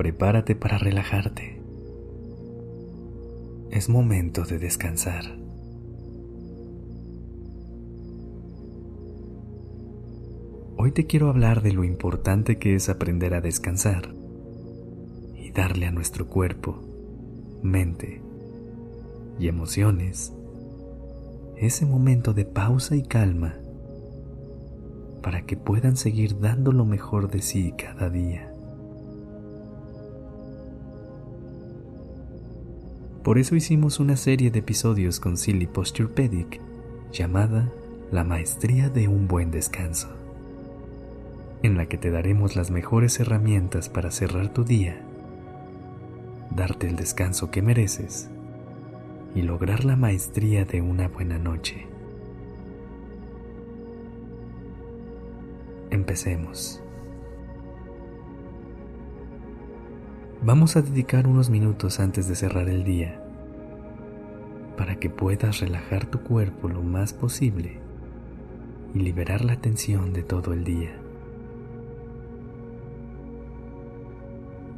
Prepárate para relajarte. Es momento de descansar. Hoy te quiero hablar de lo importante que es aprender a descansar y darle a nuestro cuerpo, mente y emociones ese momento de pausa y calma para que puedan seguir dando lo mejor de sí cada día. Por eso hicimos una serie de episodios con Silly Posturepedic llamada La Maestría de un Buen Descanso, en la que te daremos las mejores herramientas para cerrar tu día, darte el descanso que mereces y lograr la maestría de una buena noche. Empecemos. Vamos a dedicar unos minutos antes de cerrar el día para que puedas relajar tu cuerpo lo más posible y liberar la tensión de todo el día.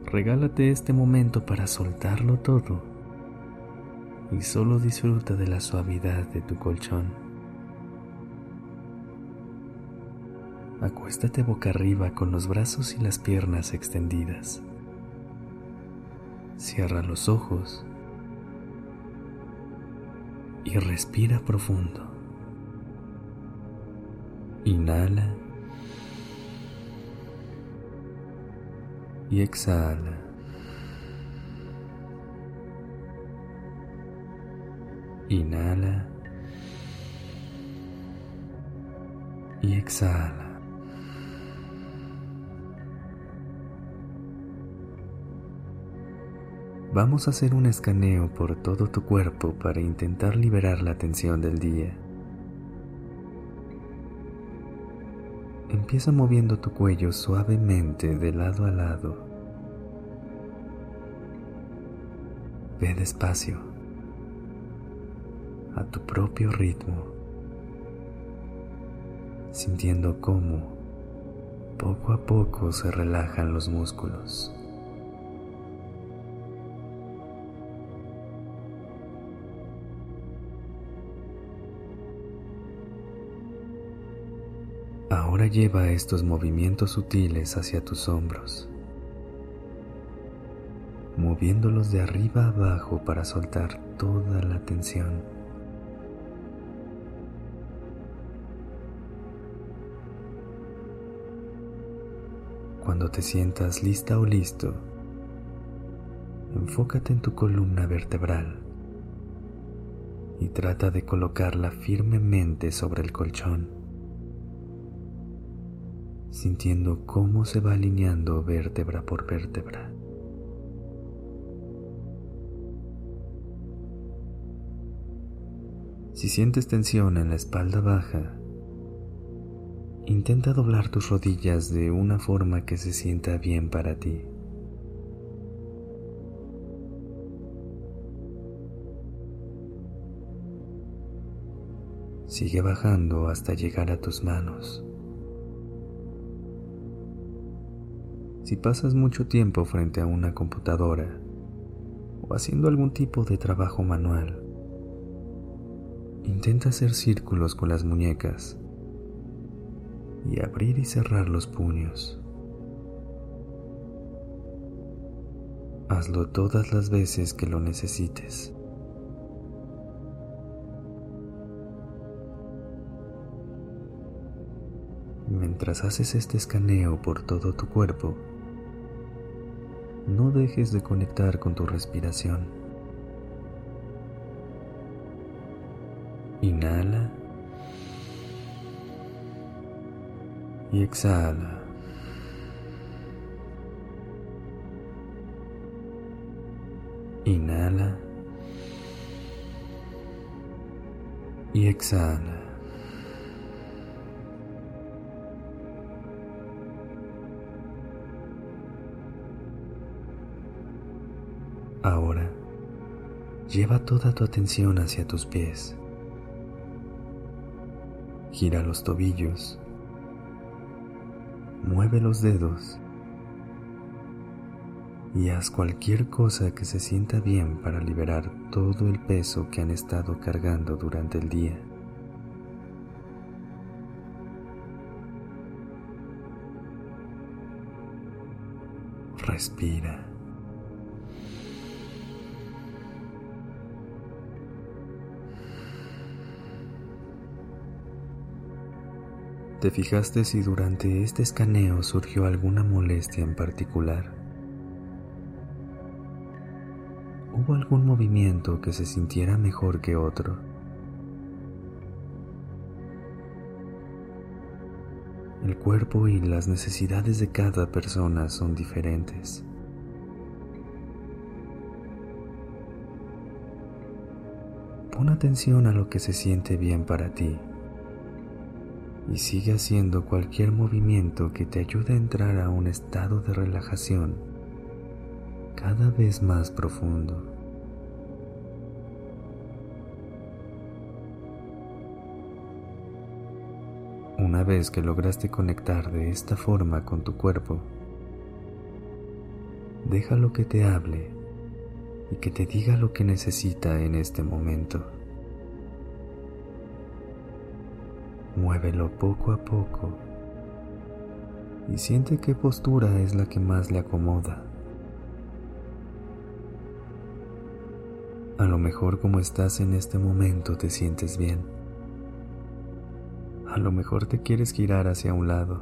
Regálate este momento para soltarlo todo y solo disfruta de la suavidad de tu colchón. Acuéstate boca arriba con los brazos y las piernas extendidas. Cierra los ojos y respira profundo. Inhala y exhala. Inhala y exhala. Vamos a hacer un escaneo por todo tu cuerpo para intentar liberar la tensión del día. Empieza moviendo tu cuello suavemente de lado a lado. Ve despacio, a tu propio ritmo, sintiendo cómo poco a poco se relajan los músculos. Lleva estos movimientos sutiles hacia tus hombros, moviéndolos de arriba abajo para soltar toda la tensión. Cuando te sientas lista o listo, enfócate en tu columna vertebral y trata de colocarla firmemente sobre el colchón sintiendo cómo se va alineando vértebra por vértebra. Si sientes tensión en la espalda baja, intenta doblar tus rodillas de una forma que se sienta bien para ti. Sigue bajando hasta llegar a tus manos. Si pasas mucho tiempo frente a una computadora o haciendo algún tipo de trabajo manual, intenta hacer círculos con las muñecas y abrir y cerrar los puños. Hazlo todas las veces que lo necesites. Mientras haces este escaneo por todo tu cuerpo, no dejes de conectar con tu respiración. Inhala y exhala. Inhala. Y exhala. Ahora, lleva toda tu atención hacia tus pies. Gira los tobillos. Mueve los dedos. Y haz cualquier cosa que se sienta bien para liberar todo el peso que han estado cargando durante el día. Respira. ¿Te fijaste si durante este escaneo surgió alguna molestia en particular? ¿Hubo algún movimiento que se sintiera mejor que otro? El cuerpo y las necesidades de cada persona son diferentes. Pon atención a lo que se siente bien para ti y sigue haciendo cualquier movimiento que te ayude a entrar a un estado de relajación cada vez más profundo. Una vez que lograste conectar de esta forma con tu cuerpo, déjalo que te hable y que te diga lo que necesita en este momento. Muévelo poco a poco y siente qué postura es la que más le acomoda. A lo mejor como estás en este momento te sientes bien. A lo mejor te quieres girar hacia un lado.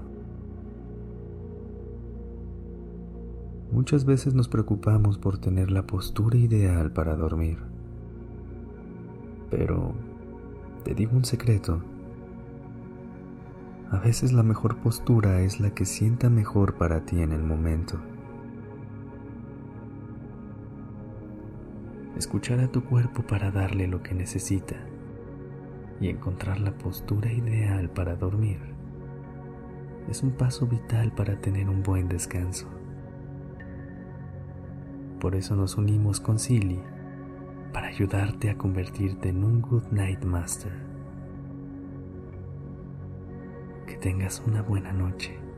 Muchas veces nos preocupamos por tener la postura ideal para dormir. Pero te digo un secreto. A veces la mejor postura es la que sienta mejor para ti en el momento. Escuchar a tu cuerpo para darle lo que necesita y encontrar la postura ideal para dormir es un paso vital para tener un buen descanso. Por eso nos unimos con Silly para ayudarte a convertirte en un Good Night Master tengas una buena noche.